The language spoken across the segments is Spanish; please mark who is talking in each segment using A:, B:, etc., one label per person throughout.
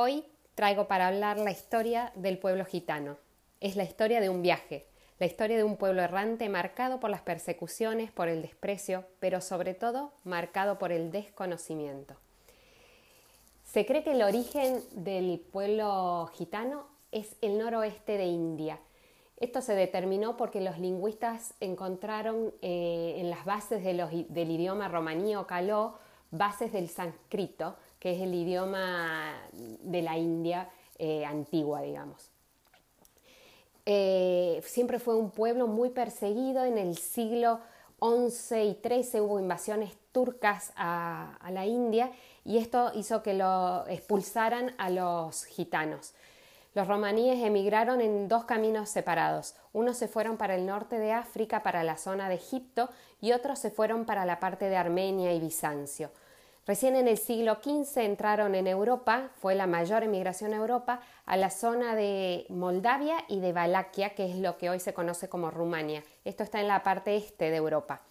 A: Hoy traigo para hablar la historia del pueblo gitano. Es la historia de un viaje, la historia de un pueblo errante marcado por las persecuciones, por el desprecio, pero sobre todo marcado por el desconocimiento. Se cree que el origen del pueblo gitano es el noroeste de India. Esto se determinó porque los lingüistas encontraron eh, en las bases del idioma romaní o caló bases del sánscrito, que es el idioma de la India eh, antigua, digamos. Eh, siempre fue un pueblo muy perseguido. En el siglo XI y XIII hubo invasiones turcas a, la India y esto hizo que lo expulsaran a los gitanos. Los romaníes emigraron en dos caminos separados. Unos se fueron para el norte de África, para la zona de Egipto, y otros se fueron para la parte de Armenia y Bizancio. Recién en el siglo XV entraron en Europa, fue la mayor emigración a Europa, a la zona de Moldavia y de Valaquia, que es lo que hoy se conoce como Rumania. Esto está en la parte este de Europa.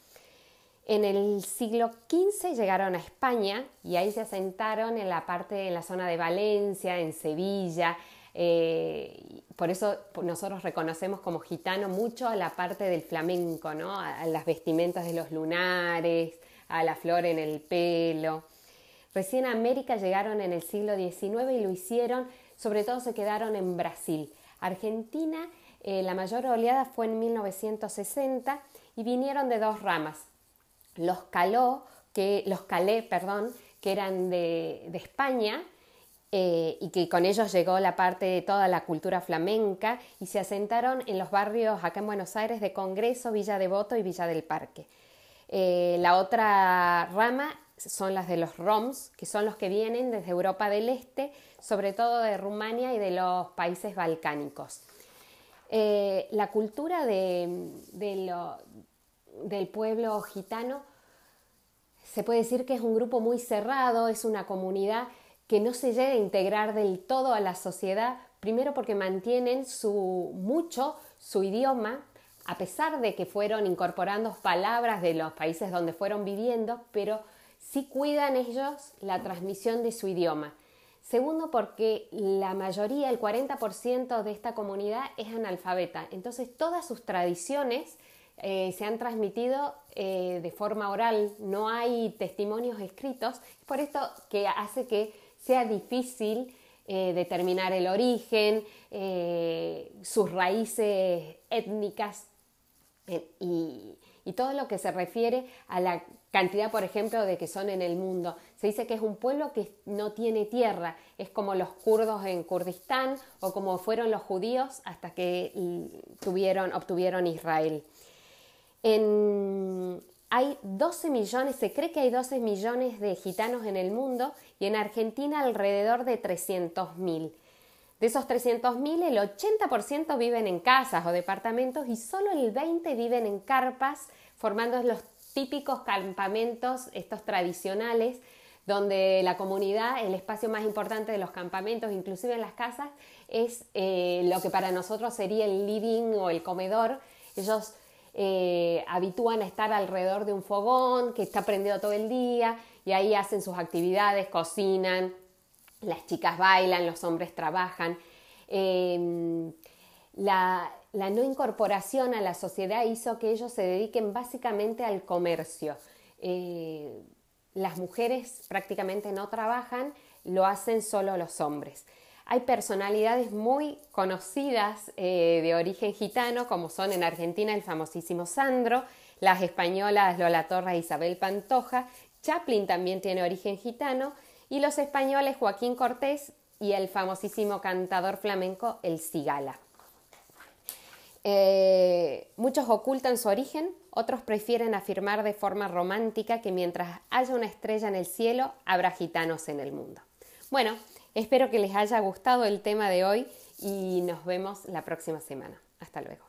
A: En el siglo XV llegaron a España y ahí se asentaron en la parte, en la zona de Valencia, en Sevilla. Eh, por eso nosotros reconocemos como gitano mucho a la parte del flamenco, ¿no? a las vestimentas de los lunares, a la flor en el pelo. Recién América llegaron en el siglo XIX y lo hicieron, sobre todo se quedaron en Brasil. Argentina, eh, la mayor oleada fue en 1960 y vinieron de dos ramas. Los caló, que, los calé, perdón, que eran de, España, eh, y que con ellos llegó la parte de toda la cultura flamenca y se asentaron en los barrios acá en Buenos Aires de Congreso, Villa Devoto y Villa del Parque. Eh, la otra rama son las de los ROMs, que son los que vienen desde Europa del Este, sobre todo de Rumania y de los países balcánicos. Eh, la cultura del pueblo gitano se puede decir que es un grupo muy cerrado, es una comunidad que no se llega a integrar del todo a la sociedad, primero porque mantienen mucho su idioma, a pesar de que fueron incorporando palabras de los países donde fueron viviendo, pero sí cuidan ellos la transmisión de su idioma. Segundo, porque la mayoría, el 40% de esta comunidad es analfabeta. Entonces, todas sus tradiciones eh, se han transmitido eh, de forma oral, no hay testimonios escritos. Por esto que hace que sea difícil eh, determinar el origen, sus raíces étnicas y, todo lo que se refiere a la cantidad, por ejemplo, de que son en el mundo. Se dice que es un pueblo que no tiene tierra, es como los kurdos en Kurdistán o como fueron los judíos hasta que tuvieron, obtuvieron Israel. hay 12 millones, se cree que hay 12 millones de gitanos en el mundo y en Argentina alrededor de 300 mil. De esos 300.000, el 80% viven en casas o departamentos y solo el 20% viven en carpas, formando los típicos campamentos, estos tradicionales, donde la comunidad, el espacio más importante de los campamentos, inclusive en las casas, es eh, lo que para nosotros sería el living o el comedor. Ellos eh, habitúan a estar alrededor de un fogón que está prendido todo el día y ahí hacen sus actividades, cocinan, las chicas bailan, los hombres trabajan. Em, la, no incorporación a la sociedad hizo que ellos se dediquen básicamente al comercio. Eh, las mujeres prácticamente no trabajan, lo hacen solo los hombres. Hay personalidades muy conocidas eh, de origen gitano, como son en Argentina el famosísimo Sandro, las españolas Lola Torres e Isabel Pantoja, Chaplin también tiene origen gitano y los españoles Joaquín Cortés y el famosísimo cantador flamenco El Cigala. Eh, muchos ocultan su origen, otros prefieren afirmar de forma romántica que mientras haya una estrella en el cielo, habrá gitanos en el mundo. Bueno, espero que les haya gustado el tema de hoy y nos vemos la próxima semana. Hasta luego.